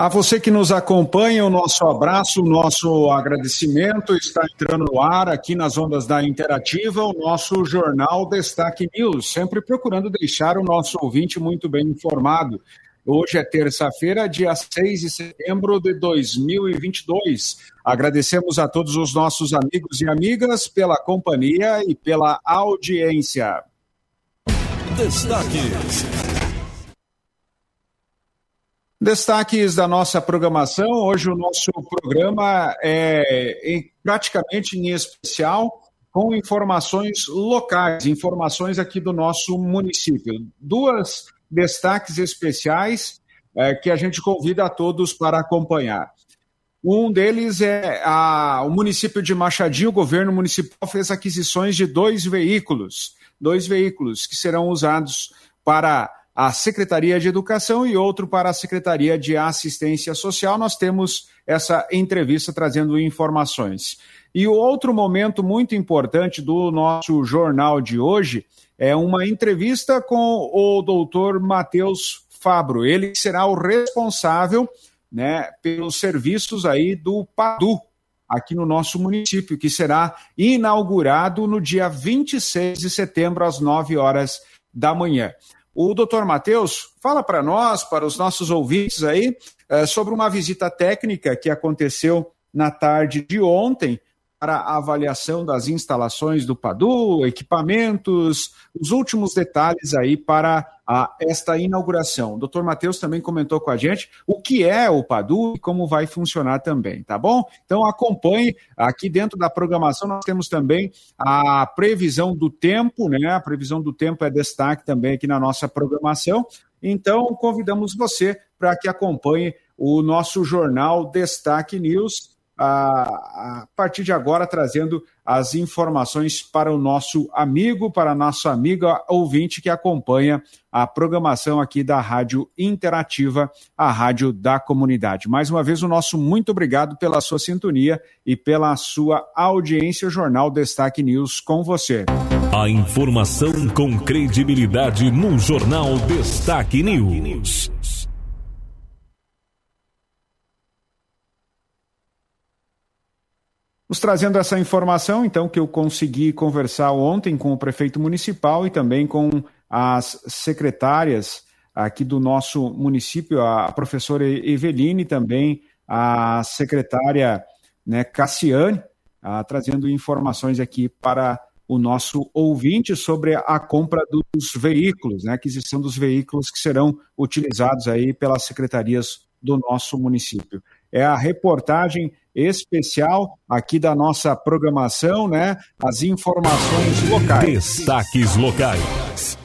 A você que nos acompanha, o nosso abraço, o nosso agradecimento está entrando no ar aqui nas ondas da Interativa, o nosso jornal Destaque News, sempre procurando deixar o nosso ouvinte muito bem informado. Hoje é terça-feira, dia 6 de setembro de 2022. Agradecemos a todos os nossos amigos e amigas pela companhia e pela audiência. Destaques. Destaques da nossa programação. Hoje o nosso programa é praticamente em especial com informações locais, informações aqui do nosso município. Duas destaques especiais é, que a gente convida a todos para acompanhar. Um deles é a, o município de Machadinho, o governo municipal fez aquisições de dois veículos, dois veículos que serão usados para a Secretaria de Educação e outro para a Secretaria de Assistência Social. Nós temos essa entrevista trazendo informações. E o outro momento muito importante do nosso jornal de hoje é uma entrevista com o doutor Matheus Fabro. Ele será o responsável né, pelos serviços aí do PADU, aqui no nosso município, que será inaugurado no dia 26 de setembro, às 9 horas da manhã. O doutor Matheus fala para nós, para os nossos ouvintes aí, é, sobre uma visita técnica que aconteceu na tarde de ontem para a avaliação das instalações do Padu, equipamentos, os últimos detalhes aí para a, esta inauguração. O doutor Matheus também comentou com a gente o que é o Padu e como vai funcionar também, tá bom? Então acompanhe aqui dentro da programação, nós temos também a previsão do tempo, né? A previsão do tempo é destaque também aqui na nossa programação. Então, convidamos você para que acompanhe o nosso jornal Destaque News a, a partir de agora trazendo as informações para o nosso amigo, para a nossa amiga ouvinte que acompanha a programação aqui da Rádio Interativa, a Rádio da Comunidade. Mais uma vez, o nosso muito obrigado pela sua sintonia e pela sua audiência. Jornal Destaque News com você. A informação com credibilidade no Jornal Destaque News. Nos trazendo essa informação, então, que eu consegui conversar ontem com o prefeito municipal e também com as secretárias aqui do nosso município, a professora Eveline, também a secretária né, Cassiane, ah, trazendo informações aqui para o nosso ouvinte sobre a compra dos veículos, né, aquisição dos veículos que serão utilizados aí pelas secretarias do nosso município. É a reportagem especial aqui da nossa programação, né? As informações locais. Destaques locais.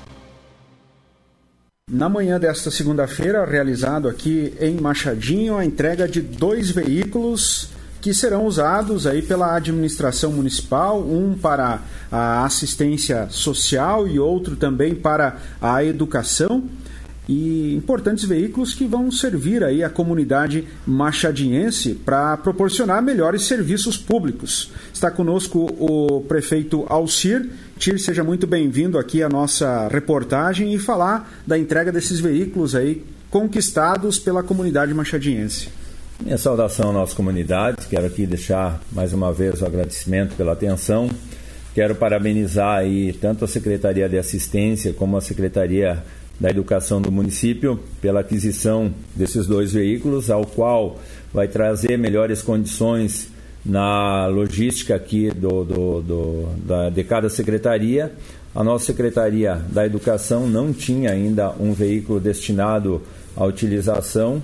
Na manhã desta segunda-feira, realizado aqui em Machadinho, a entrega de dois veículos que serão usados aí pela administração municipal, um para a assistência social e outro também para a educação e importantes veículos que vão servir aí a comunidade machadiense para proporcionar melhores serviços públicos. Está conosco o prefeito Alcir. Tir, seja muito bem-vindo aqui à nossa reportagem e falar da entrega desses veículos aí conquistados pela comunidade machadiense. Minha saudação à nossa comunidade, quero aqui deixar mais uma vez o agradecimento pela atenção. Quero parabenizar aí tanto a Secretaria de Assistência como a Secretaria da Educação do município pela aquisição desses dois veículos, ao qual vai trazer melhores condições na logística aqui do, do, do, da, de cada secretaria. A nossa Secretaria da Educação não tinha ainda um veículo destinado à utilização.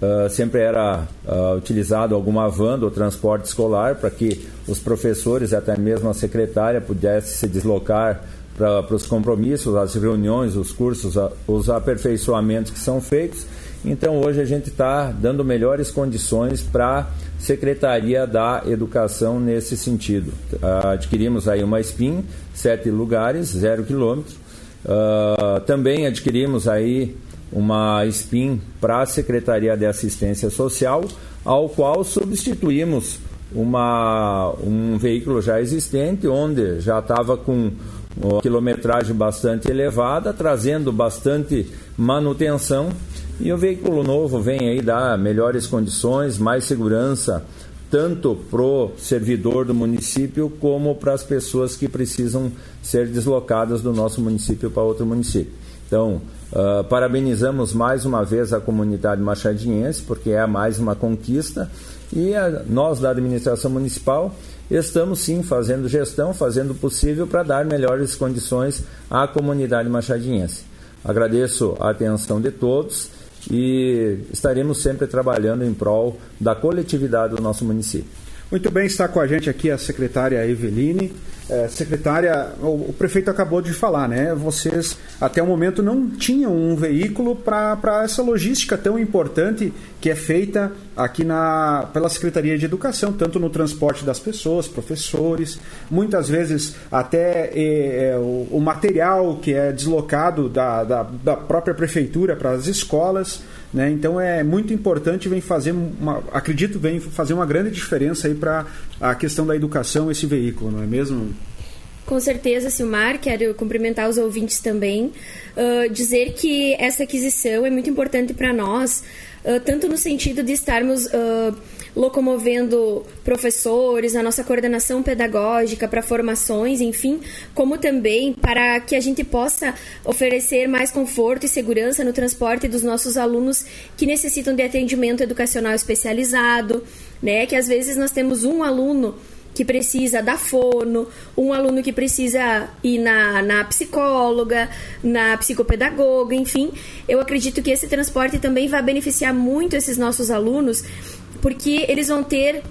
Uh, sempre era uh, utilizado alguma van do transporte escolar para que os professores e até mesmo a secretária pudessem se deslocar para os compromissos, as reuniões, os cursos, os aperfeiçoamentos que são feitos. Então hoje a gente está dando melhores condições para a Secretaria da Educação nesse sentido. Adquirimos aí uma SPIN, sete lugares, zero quilômetro. Uh, também adquirimos aí uma SPIN para a Secretaria de Assistência Social, ao qual substituímos uma, um veículo já existente, onde já estava com uma quilometragem bastante elevada, trazendo bastante manutenção. E o veículo novo vem aí dar melhores condições, mais segurança, tanto para o servidor do município como para as pessoas que precisam ser deslocadas do nosso município para outro município. Então, uh, parabenizamos mais uma vez a comunidade machadiense, porque é mais uma conquista, e a, nós da administração municipal estamos sim fazendo gestão, fazendo o possível para dar melhores condições à comunidade machadiense. Agradeço a atenção de todos e estaremos sempre trabalhando em prol da coletividade do nosso município. Muito bem, está com a gente aqui a secretária Eveline. É, secretária, o, o, prefeito acabou de falar, né? Vocês até o momento não tinham um veículo para essa logística tão importante que é feita aqui na, pela Secretaria de Educação, tanto no transporte das pessoas, professores, muitas vezes até é, é, o, o, material que é deslocado da, da, da própria prefeitura para as escolas. Né? Então é muito importante, vem fazer uma, acredito, vem fazer uma grande diferença aí para a questão da educação esse veículo, não é mesmo? Com certeza, Silmar, quero cumprimentar os ouvintes também, uh, dizer que essa aquisição é muito importante para nós, uh, tanto no sentido de estarmos uh, locomovendo professores, a nossa coordenação pedagógica para formações, enfim, como também para que a gente possa oferecer mais conforto e segurança no transporte dos nossos alunos que necessitam de atendimento educacional especializado, né? Que às vezes nós temos um aluno que precisa da fono, um aluno que precisa ir na, na psicóloga, na psicopedagoga, enfim. Eu acredito que esse transporte também vai beneficiar muito esses nossos alunos porque eles vão ter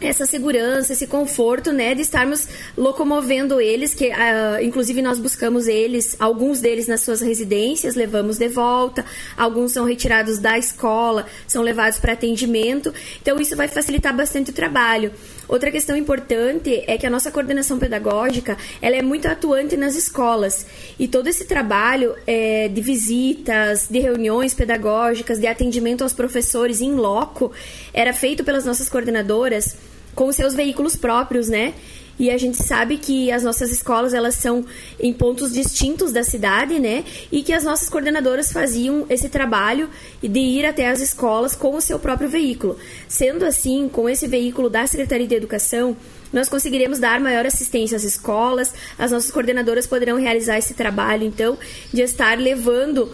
essa segurança, esse conforto, né, de estarmos locomovendo eles, que uh, inclusive nós buscamos eles, alguns deles nas suas residências, levamos de volta, alguns são retirados da escola, são levados para atendimento, então isso vai facilitar bastante o trabalho. Outra questão importante é que a nossa coordenação pedagógica ela é muito atuante nas escolas e todo esse trabalho é, de visitas, de reuniões pedagógicas, de atendimento aos professores em loco era feito pelas nossas coordenadoras com seus veículos próprios, né? E a gente sabe que as nossas escolas elas são em pontos distintos da cidade, né? E que as nossas coordenadoras faziam esse trabalho de ir até as escolas com o seu próprio veículo. Sendo assim, com esse veículo da Secretaria de Educação, nós conseguiremos dar maior assistência às escolas, as nossas coordenadoras poderão realizar esse trabalho, então, de estar levando uh,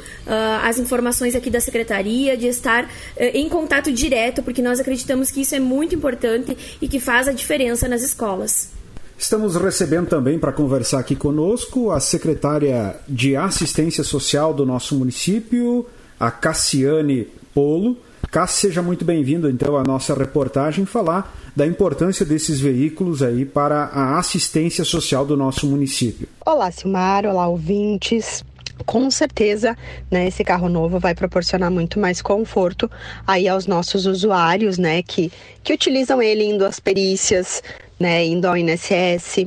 as informações aqui da secretaria, de estar uh, em contato direto, porque nós acreditamos que isso é muito importante e que faz a diferença nas escolas. Estamos recebendo também para conversar aqui conosco a secretária de Assistência Social do nosso município, a Cassiane Polo. Cássio, seja muito bem-vindo então à nossa reportagem falar da importância desses veículos aí para a assistência social do nosso município. Olá, Silmar, olá, ouvintes com certeza, né, esse carro novo vai proporcionar muito mais conforto aí aos nossos usuários, né, que, que utilizam ele indo às perícias, né, indo ao INSS,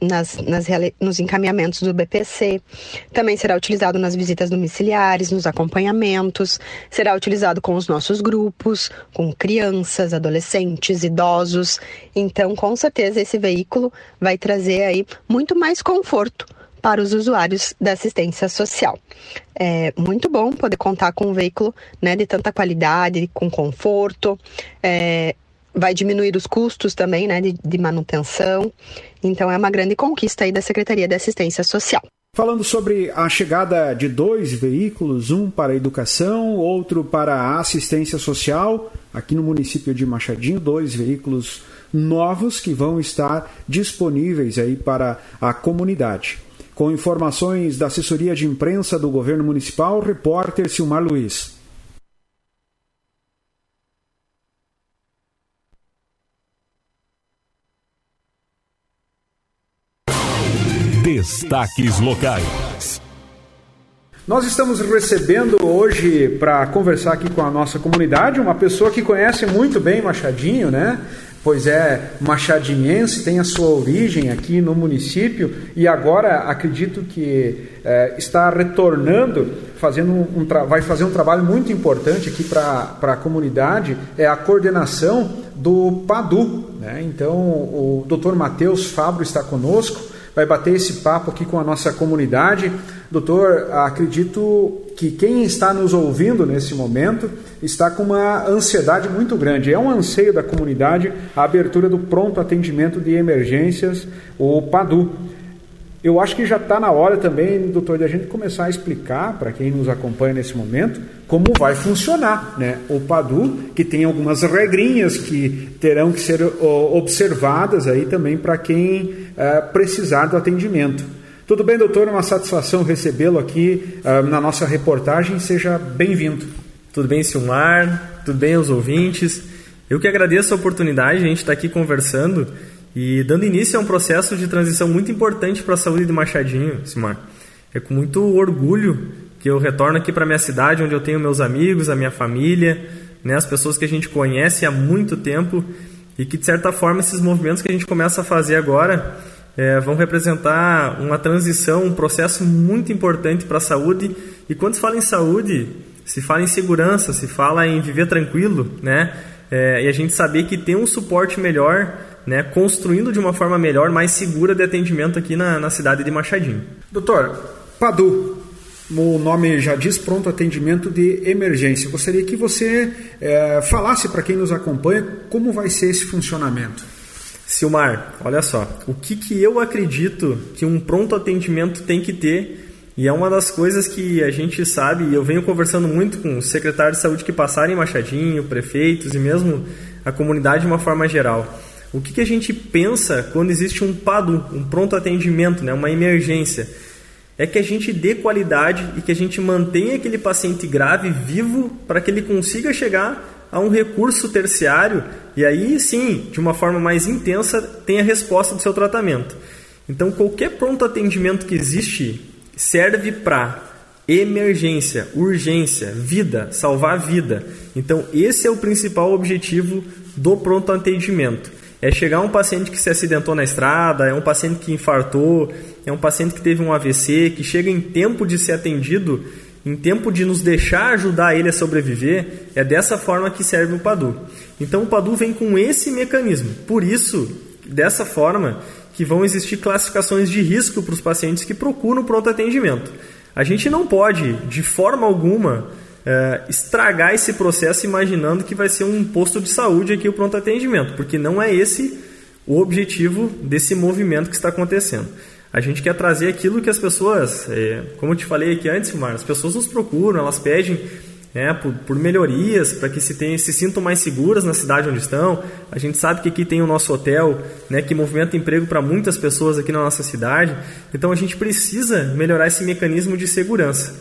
nas, nas, nos encaminhamentos do BPC. Também será utilizado nas visitas domiciliares, nos acompanhamentos, será utilizado com os nossos grupos, com crianças, adolescentes, idosos. Então, com certeza, esse veículo vai trazer aí muito mais conforto para os usuários da assistência social. É muito bom poder contar com um veículo né, de tanta qualidade, com conforto, é, vai diminuir os custos também, né, de, de manutenção. Então é uma grande conquista aí da Secretaria de Assistência Social. Falando sobre a chegada de dois veículos, um para a educação, outro para a assistência social, aqui no município de Machadinho, dois veículos novos que vão estar disponíveis aí para a comunidade. Com informações da assessoria de imprensa do governo municipal, repórter Silmar Luiz. Destaques locais. Nós estamos recebendo hoje para conversar aqui com a nossa comunidade uma pessoa que conhece muito bem Machadinho, né? Pois é, machadinhense, tem a sua origem aqui no município e agora acredito que é, está retornando, fazendo um, vai fazer um trabalho muito importante aqui para a comunidade, é a coordenação do PADU. Né? Então, o doutor Matheus Fabro está conosco vai bater esse papo aqui com a nossa comunidade. Doutor, acredito que quem está nos ouvindo nesse momento está com uma ansiedade muito grande. É um anseio da comunidade a abertura do pronto atendimento de emergências, o PADU. Eu acho que já está na hora também, doutor, de a gente começar a explicar para quem nos acompanha nesse momento como vai funcionar né? o PADU, que tem algumas regrinhas que terão que ser observadas aí também para quem uh, precisar do atendimento. Tudo bem, doutor? Uma satisfação recebê-lo aqui uh, na nossa reportagem. Seja bem-vindo. Tudo bem, Silmar? Tudo bem, os ouvintes? Eu que agradeço a oportunidade, a gente está aqui conversando e dando início a um processo de transição muito importante para a saúde de Machadinho, Simar. É com muito orgulho que eu retorno aqui para minha cidade, onde eu tenho meus amigos, a minha família, né, as pessoas que a gente conhece há muito tempo e que, de certa forma, esses movimentos que a gente começa a fazer agora é, vão representar uma transição, um processo muito importante para a saúde. E quando se fala em saúde, se fala em segurança, se fala em viver tranquilo, né? É, e a gente saber que tem um suporte melhor né, construindo de uma forma melhor, mais segura de atendimento aqui na, na cidade de Machadinho. Doutor, Padu, o nome já diz pronto atendimento de emergência. Gostaria que você é, falasse para quem nos acompanha como vai ser esse funcionamento. Silmar, olha só, o que, que eu acredito que um pronto atendimento tem que ter e é uma das coisas que a gente sabe, e eu venho conversando muito com os secretários de saúde que passaram em Machadinho, prefeitos e mesmo a comunidade de uma forma geral. O que, que a gente pensa quando existe um PADU, um pronto atendimento, né, uma emergência? É que a gente dê qualidade e que a gente mantenha aquele paciente grave vivo para que ele consiga chegar a um recurso terciário e aí sim, de uma forma mais intensa, tenha a resposta do seu tratamento. Então, qualquer pronto atendimento que existe serve para emergência, urgência, vida, salvar vida. Então, esse é o principal objetivo do pronto atendimento é chegar um paciente que se acidentou na estrada, é um paciente que infartou, é um paciente que teve um AVC, que chega em tempo de ser atendido, em tempo de nos deixar ajudar ele a sobreviver, é dessa forma que serve o PADU. Então o PADU vem com esse mecanismo. Por isso, dessa forma, que vão existir classificações de risco para os pacientes que procuram pronto atendimento. A gente não pode, de forma alguma, é, estragar esse processo imaginando que vai ser um posto de saúde aqui o pronto atendimento, porque não é esse o objetivo desse movimento que está acontecendo. A gente quer trazer aquilo que as pessoas, é, como eu te falei aqui antes, Mar, as pessoas nos procuram, elas pedem né, por, por, melhorias para que se, tenha, se sintam mais seguras na cidade onde estão. A gente sabe que aqui tem o nosso hotel, né, que movimenta emprego para muitas pessoas aqui na nossa cidade. Então a gente precisa melhorar esse mecanismo de segurança.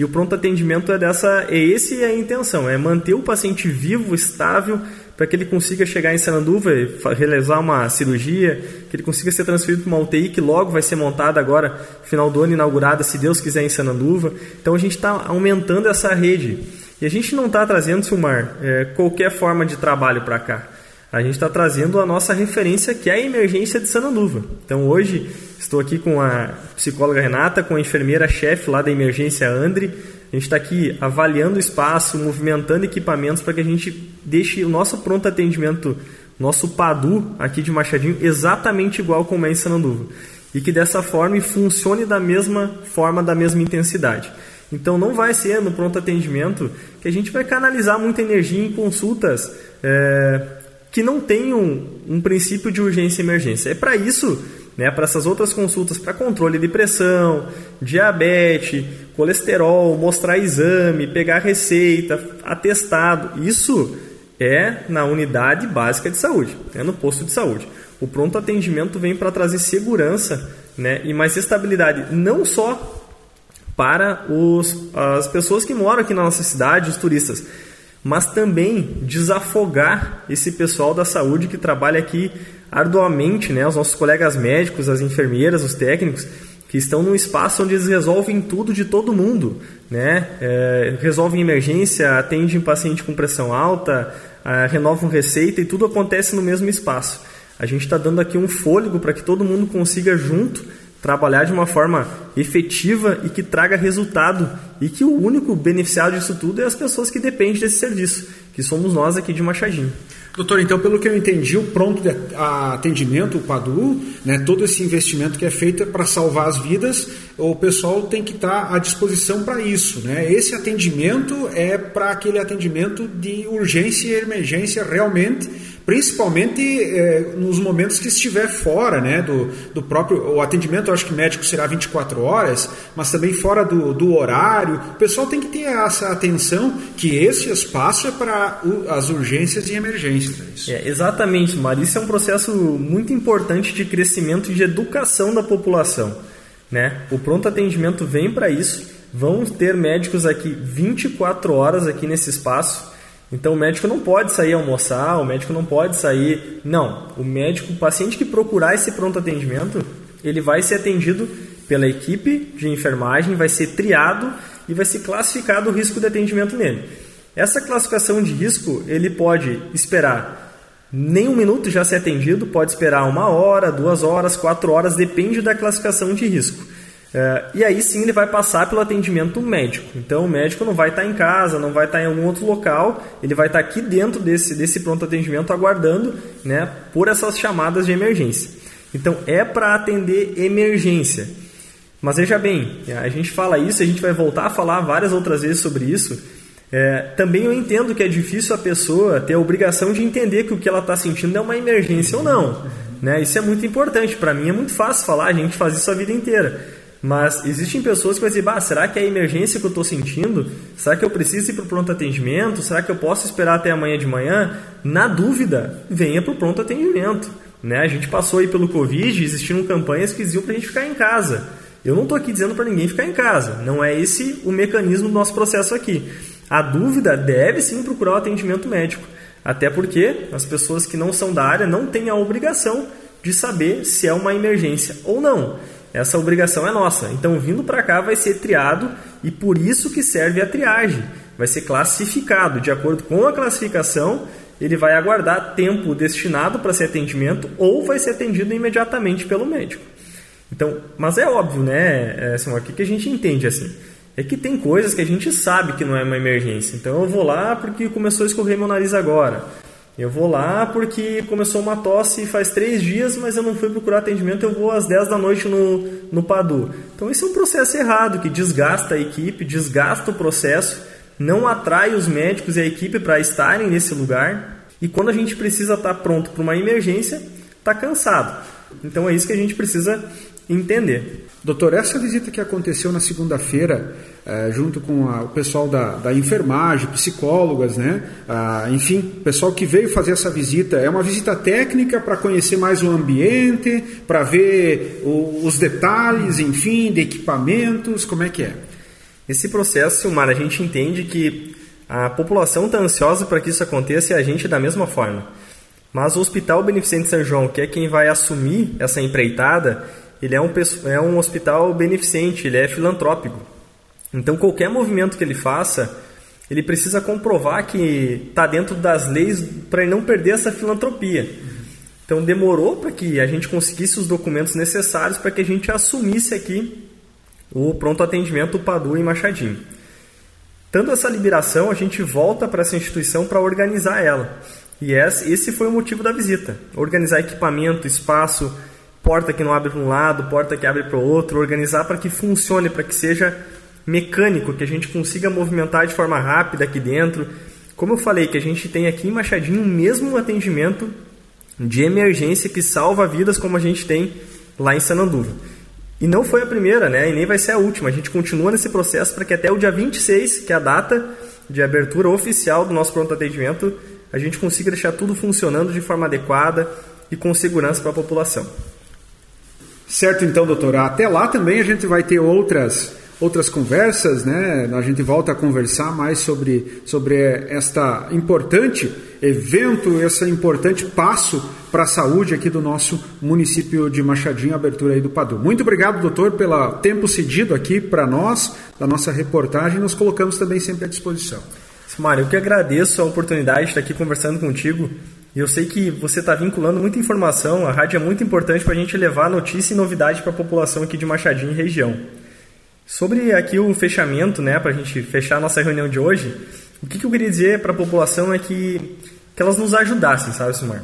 E o pronto atendimento é dessa, é esse a intenção, é manter o paciente vivo, estável, para que ele consiga chegar em Sananduva e realizar uma cirurgia, que ele consiga ser transferido para uma UTI que logo vai ser montada agora, final do ano inaugurada, se Deus quiser, em Sananduva. Então a gente está aumentando essa rede. E a gente não está trazendo, Silmar, é, qualquer forma de trabalho para cá a gente está trazendo a nossa referência, que é a emergência de Sananduva. Então hoje estou aqui com a psicóloga Renata, com a enfermeira-chefe lá da emergência Andre. A gente está aqui avaliando o espaço, movimentando equipamentos para que a gente deixe o nosso pronto atendimento, nosso PADU aqui de Machadinho, exatamente igual como é em Sananduva. E que dessa forma funcione da mesma forma, da mesma intensidade. Então não vai ser no pronto atendimento que a gente vai canalizar muita energia em consultas. É que não tem um, um princípio de urgência e emergência. É para isso, né, para essas outras consultas, para controle de pressão, diabetes, colesterol, mostrar exame, pegar receita, atestado. Isso é na unidade básica de saúde, é no posto de saúde. O pronto atendimento vem para trazer segurança né, e mais estabilidade, não só para os, as pessoas que moram aqui na nossa cidade, os turistas, mas também desafogar esse pessoal da saúde que trabalha aqui arduamente, né, os nossos colegas médicos, as enfermeiras, os técnicos, que estão num espaço onde eles resolvem tudo de todo mundo, né? É, resolvem emergência, atendem paciente com pressão alta, é, renovam receita e tudo acontece no mesmo espaço. A gente está dando aqui um fôlego para que todo mundo consiga junto trabalhar de uma forma efetiva e que traga resultado e que o único beneficiado disso tudo é as pessoas que dependem desse serviço, que somos nós aqui de Machadinho. Doutor, então, pelo que eu entendi, o pronto atendimento, o PADU, né, todo esse investimento que é feito para salvar as vidas, o pessoal tem que estar à disposição para isso. Né? Esse atendimento é para aquele atendimento de urgência e emergência realmente principalmente é, nos momentos que estiver fora né, do, do próprio. O atendimento, acho que médico será 24 horas, mas também fora do, do horário. O pessoal tem que ter essa atenção que esse espaço é para as urgências e emergências. É, é exatamente, Maria. Isso é um processo muito importante de crescimento e de educação da população. Né? O pronto atendimento vem para isso. Vamos ter médicos aqui 24 horas aqui nesse espaço então o médico não pode sair almoçar, o médico não pode sair. Não, o médico, o paciente que procurar esse pronto atendimento, ele vai ser atendido pela equipe de enfermagem, vai ser triado e vai ser classificado o risco de atendimento nele. Essa classificação de risco, ele pode esperar nem um minuto já ser atendido, pode esperar uma hora, duas horas, quatro horas, depende da classificação de risco. É, e aí sim ele vai passar pelo atendimento médico. Então o médico não vai estar em casa, não vai estar em algum outro local, ele vai estar aqui dentro desse, desse pronto atendimento aguardando né, por essas chamadas de emergência. Então é para atender emergência. Mas veja bem, a gente fala isso, a gente vai voltar a falar várias outras vezes sobre isso. É, também eu entendo que é difícil a pessoa ter a obrigação de entender que o que ela está sentindo é uma emergência ou não. Né? Isso é muito importante. Para mim é muito fácil falar, a gente faz isso a vida inteira. Mas existem pessoas que vão dizer, bah, será que é a emergência que eu estou sentindo? Será que eu preciso ir para o pronto atendimento? Será que eu posso esperar até amanhã de manhã? Na dúvida, venha para o pronto atendimento. Né? A gente passou aí pelo Covid, existiram campanhas que diziam para a gente ficar em casa. Eu não estou aqui dizendo para ninguém ficar em casa. Não é esse o mecanismo do nosso processo aqui. A dúvida deve sim procurar o atendimento médico. Até porque as pessoas que não são da área não têm a obrigação de saber se é uma emergência ou não. Essa obrigação é nossa. Então, vindo para cá vai ser triado e por isso que serve a triagem. Vai ser classificado. De acordo com a classificação, ele vai aguardar tempo destinado para ser atendimento ou vai ser atendido imediatamente pelo médico. Então, mas é óbvio, né? Assim, o que a gente entende assim? É que tem coisas que a gente sabe que não é uma emergência. Então eu vou lá porque começou a escorrer meu nariz agora. Eu vou lá porque começou uma tosse faz três dias, mas eu não fui procurar atendimento, eu vou às 10 da noite no, no PADU. Então esse é um processo errado, que desgasta a equipe, desgasta o processo, não atrai os médicos e a equipe para estarem nesse lugar. E quando a gente precisa estar tá pronto para uma emergência, está cansado. Então é isso que a gente precisa entender. Doutor, essa visita que aconteceu na segunda-feira, é, junto com a, o pessoal da, da, enfermagem, psicólogas, né? Ah, enfim, pessoal que veio fazer essa visita, é uma visita técnica para conhecer mais o ambiente, para ver o, os detalhes, enfim, de equipamentos, como é que é? Esse processo, Silmar, a gente entende que a população está ansiosa para que isso aconteça e a gente da mesma forma. Mas o Hospital Beneficente São João, que é quem vai assumir essa empreitada, ele é um, é um hospital beneficente, ele é filantrópico. Então, qualquer movimento que ele faça, ele precisa comprovar que está dentro das leis para não perder essa filantropia. Então, demorou para que a gente conseguisse os documentos necessários para que a gente assumisse aqui o pronto atendimento Padu em Machadinho. Tendo essa liberação, a gente volta para essa instituição para organizar ela. E esse foi o motivo da visita: organizar equipamento, espaço, porta que não abre para um lado, porta que abre para o outro, organizar para que funcione, para que seja mecânico, que a gente consiga movimentar de forma rápida aqui dentro. Como eu falei, que a gente tem aqui em Machadinho o mesmo atendimento de emergência que salva vidas como a gente tem lá em Sananduva. E não foi a primeira, né? E nem vai ser a última. A gente continua nesse processo para que até o dia 26, que é a data de abertura oficial do nosso pronto atendimento, a gente consiga deixar tudo funcionando de forma adequada e com segurança para a população. Certo, então, doutor. Até lá também a gente vai ter outras outras conversas, né? A gente volta a conversar mais sobre, sobre esta importante evento, esse importante passo para a saúde aqui do nosso município de Machadinho, abertura aí do Padu. Muito obrigado, doutor, pelo tempo cedido aqui para nós, da nossa reportagem. Nos colocamos também sempre à disposição. Mário, eu que agradeço a oportunidade de estar aqui conversando contigo. Eu sei que você está vinculando muita informação, a rádio é muito importante para a gente levar notícia e novidade para a população aqui de Machadinho e região. Sobre aqui o fechamento, né, para a gente fechar a nossa reunião de hoje, o que, que eu queria dizer para a população é que, que elas nos ajudassem, sabe, Sumar?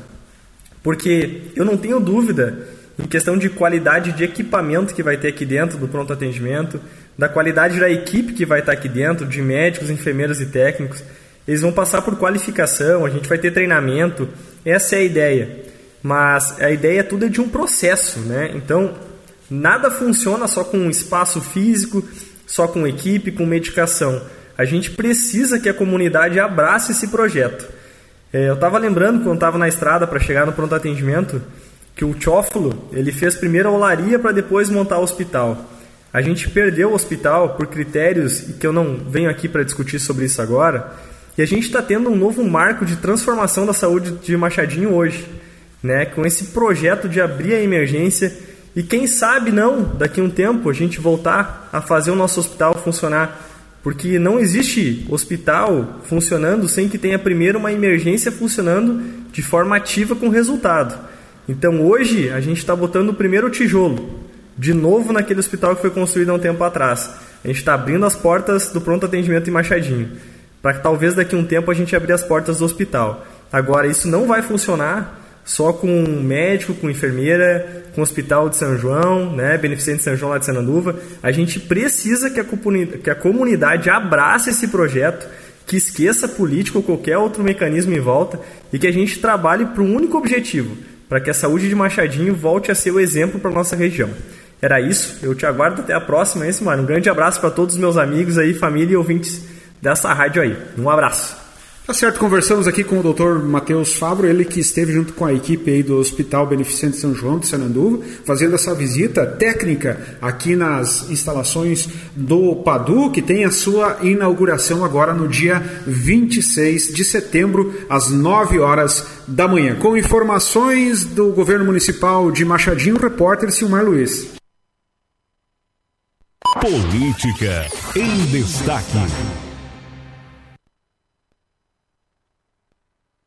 Porque eu não tenho dúvida em questão de qualidade de equipamento que vai ter aqui dentro do pronto atendimento, da qualidade da equipe que vai estar aqui dentro, de médicos, enfermeiros e técnicos. Eles vão passar por qualificação, a gente vai ter treinamento, essa é a ideia. Mas a ideia tudo é de um processo, né? Então, nada funciona só com espaço físico, só com equipe, com medicação. A gente precisa que a comunidade abrace esse projeto. É, eu estava lembrando quando estava na estrada para chegar no pronto atendimento que o Teófilo ele fez primeiro a olaria para depois montar o hospital. A gente perdeu o hospital por critérios que eu não venho aqui para discutir sobre isso agora. E a gente está tendo um novo marco de transformação da saúde de Machadinho hoje, né? Com esse projeto de abrir a emergência e quem sabe não, daqui a um tempo a gente voltar a fazer o nosso hospital funcionar, porque não existe hospital funcionando sem que tenha primeiro uma emergência funcionando de forma ativa com resultado. Então hoje a gente está botando o primeiro tijolo de novo naquele hospital que foi construído há um tempo atrás. A gente está abrindo as portas do pronto atendimento em Machadinho, para que talvez daqui a um tempo a gente abrir as portas do hospital. Agora, isso não vai funcionar só com médico, com enfermeira, com hospital de São João, né, beneficente de São João lá de Sananduva. A gente precisa que a, que a comunidade abrace esse projeto, que esqueça político ou qualquer outro mecanismo em volta e que a gente trabalhe para um único objetivo, para que a saúde de Machadinho volte a ser o exemplo para nossa região. Era isso. Eu te aguardo até a próxima, esse mano. Um grande abraço para todos os meus amigos aí, família e ouvintes dessa rádio aí. Um abraço. Tá certo, conversamos aqui com o Dr. Matheus Fabro, ele que esteve junto com a equipe aí do Hospital Beneficente São João de Sananduva, fazendo essa visita técnica aqui nas instalações do Padu, que tem a sua inauguração agora no dia 26 de setembro, às 9 horas da manhã. Com informações do governo municipal de Machadinho, repórter Silmar Luiz. Política em destaque.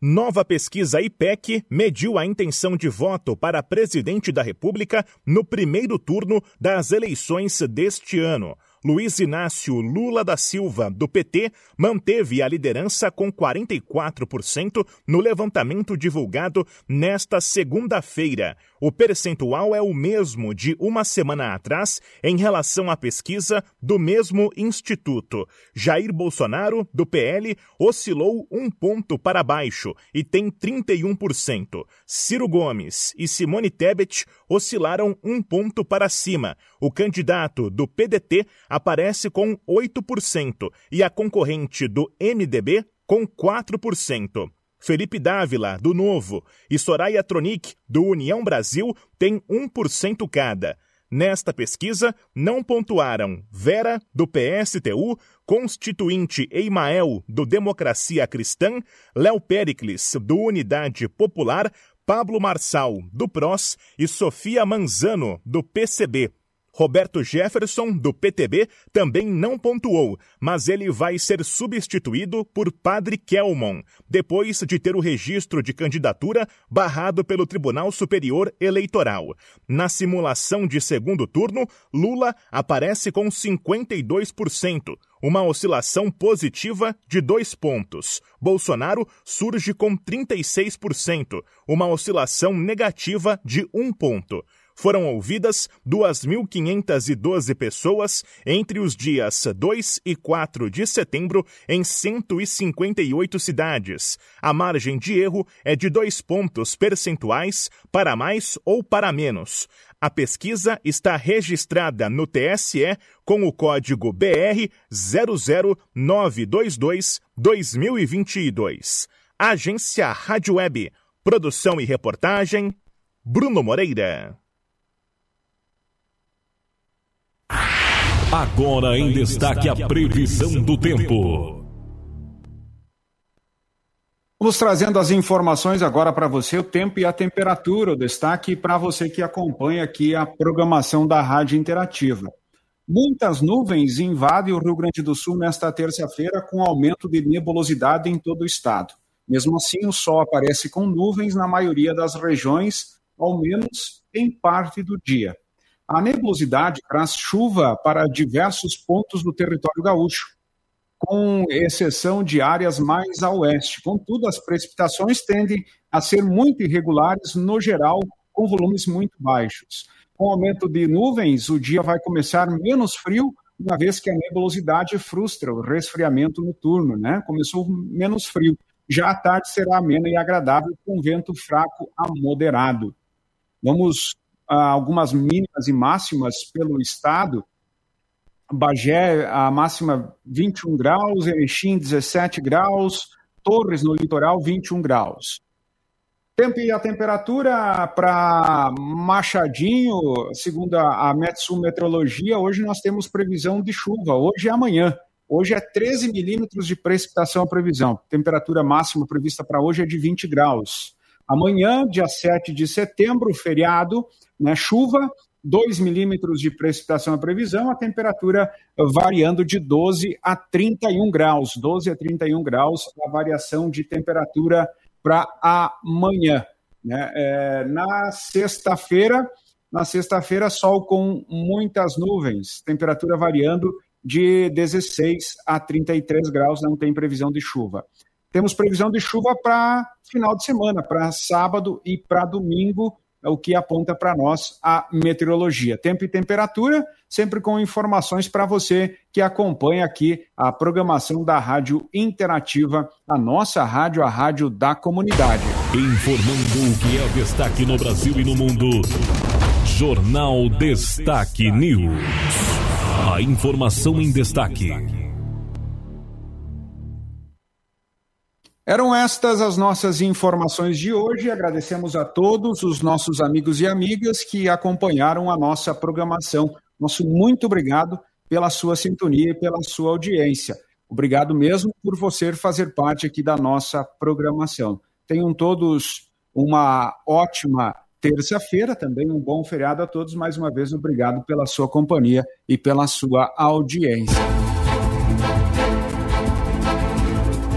Nova pesquisa IPEC mediu a intenção de voto para presidente da República no primeiro turno das eleições deste ano. Luiz Inácio Lula da Silva, do PT, manteve a liderança com 44% no levantamento divulgado nesta segunda-feira. O percentual é o mesmo de uma semana atrás em relação à pesquisa do mesmo instituto. Jair Bolsonaro, do PL, oscilou um ponto para baixo e tem 31%. Ciro Gomes e Simone Tebet oscilaram um ponto para cima. O candidato do PDT aparece com 8% e a concorrente do MDB com 4%. Felipe Dávila, do Novo, e Soraya Tronic, do União Brasil, têm 1% cada. Nesta pesquisa, não pontuaram Vera, do PSTU, Constituinte Eimael, do Democracia Cristã, Léo Pericles, do Unidade Popular, Pablo Marçal, do PROS e Sofia Manzano, do PCB. Roberto Jefferson, do PTB, também não pontuou, mas ele vai ser substituído por Padre Kelmon, depois de ter o registro de candidatura barrado pelo Tribunal Superior Eleitoral. Na simulação de segundo turno, Lula aparece com 52%, uma oscilação positiva de dois pontos. Bolsonaro surge com 36%, uma oscilação negativa de um ponto foram ouvidas 2.512 pessoas entre os dias 2 e 4 de setembro em 158 cidades. A margem de erro é de dois pontos percentuais para mais ou para menos. A pesquisa está registrada no TSE com o código BR 00922-2022. Agência Rádio Web. Produção e reportagem Bruno Moreira. Agora em destaque a previsão do tempo. Vamos trazendo as informações agora para você, o tempo e a temperatura, o destaque para você que acompanha aqui a programação da Rádio Interativa. Muitas nuvens invadem o Rio Grande do Sul nesta terça-feira, com aumento de nebulosidade em todo o estado. Mesmo assim, o sol aparece com nuvens na maioria das regiões, ao menos em parte do dia. A nebulosidade traz chuva para diversos pontos do território gaúcho com exceção de áreas mais a oeste. Contudo, as precipitações tendem a ser muito irregulares no geral, com volumes muito baixos. Com o aumento de nuvens, o dia vai começar menos frio, uma vez que a nebulosidade frustra o resfriamento noturno, né? Começou menos frio. Já a tarde será amena e agradável, com vento fraco a moderado. Vamos algumas mínimas e máximas pelo estado. Bagé, a máxima 21 graus, Erechim 17 graus, Torres no litoral 21 graus. Tempo e a temperatura para Machadinho, segundo a, Metsu Meteorologia, hoje nós temos previsão de chuva, hoje e amanhã. Hoje é 13 milímetros de precipitação a previsão. Temperatura máxima prevista para hoje é de 20 graus. Amanhã, dia 7 de setembro, feriado, né, chuva 2 milímetros de precipitação a previsão, a temperatura variando de 12 a 31 graus. 12 a 31 graus a variação de temperatura para amanhã. Né? É, na sexta-feira, na sexta-feira, sol com muitas nuvens, temperatura variando de 16 a 33 graus, não tem previsão de chuva. Temos previsão de chuva para final de semana, para sábado e para domingo, é o que aponta para nós a meteorologia. Tempo e temperatura, sempre com informações para você que acompanha aqui a programação da Rádio Interativa, a nossa rádio, a rádio da comunidade. Informando o que é destaque no Brasil e no mundo. Jornal Destaque News. A informação em destaque. Eram estas as nossas informações de hoje. Agradecemos a todos os nossos amigos e amigas que acompanharam a nossa programação. Nosso muito obrigado pela sua sintonia e pela sua audiência. Obrigado mesmo por você fazer parte aqui da nossa programação. Tenham todos uma ótima terça-feira, também um bom feriado a todos. Mais uma vez, obrigado pela sua companhia e pela sua audiência.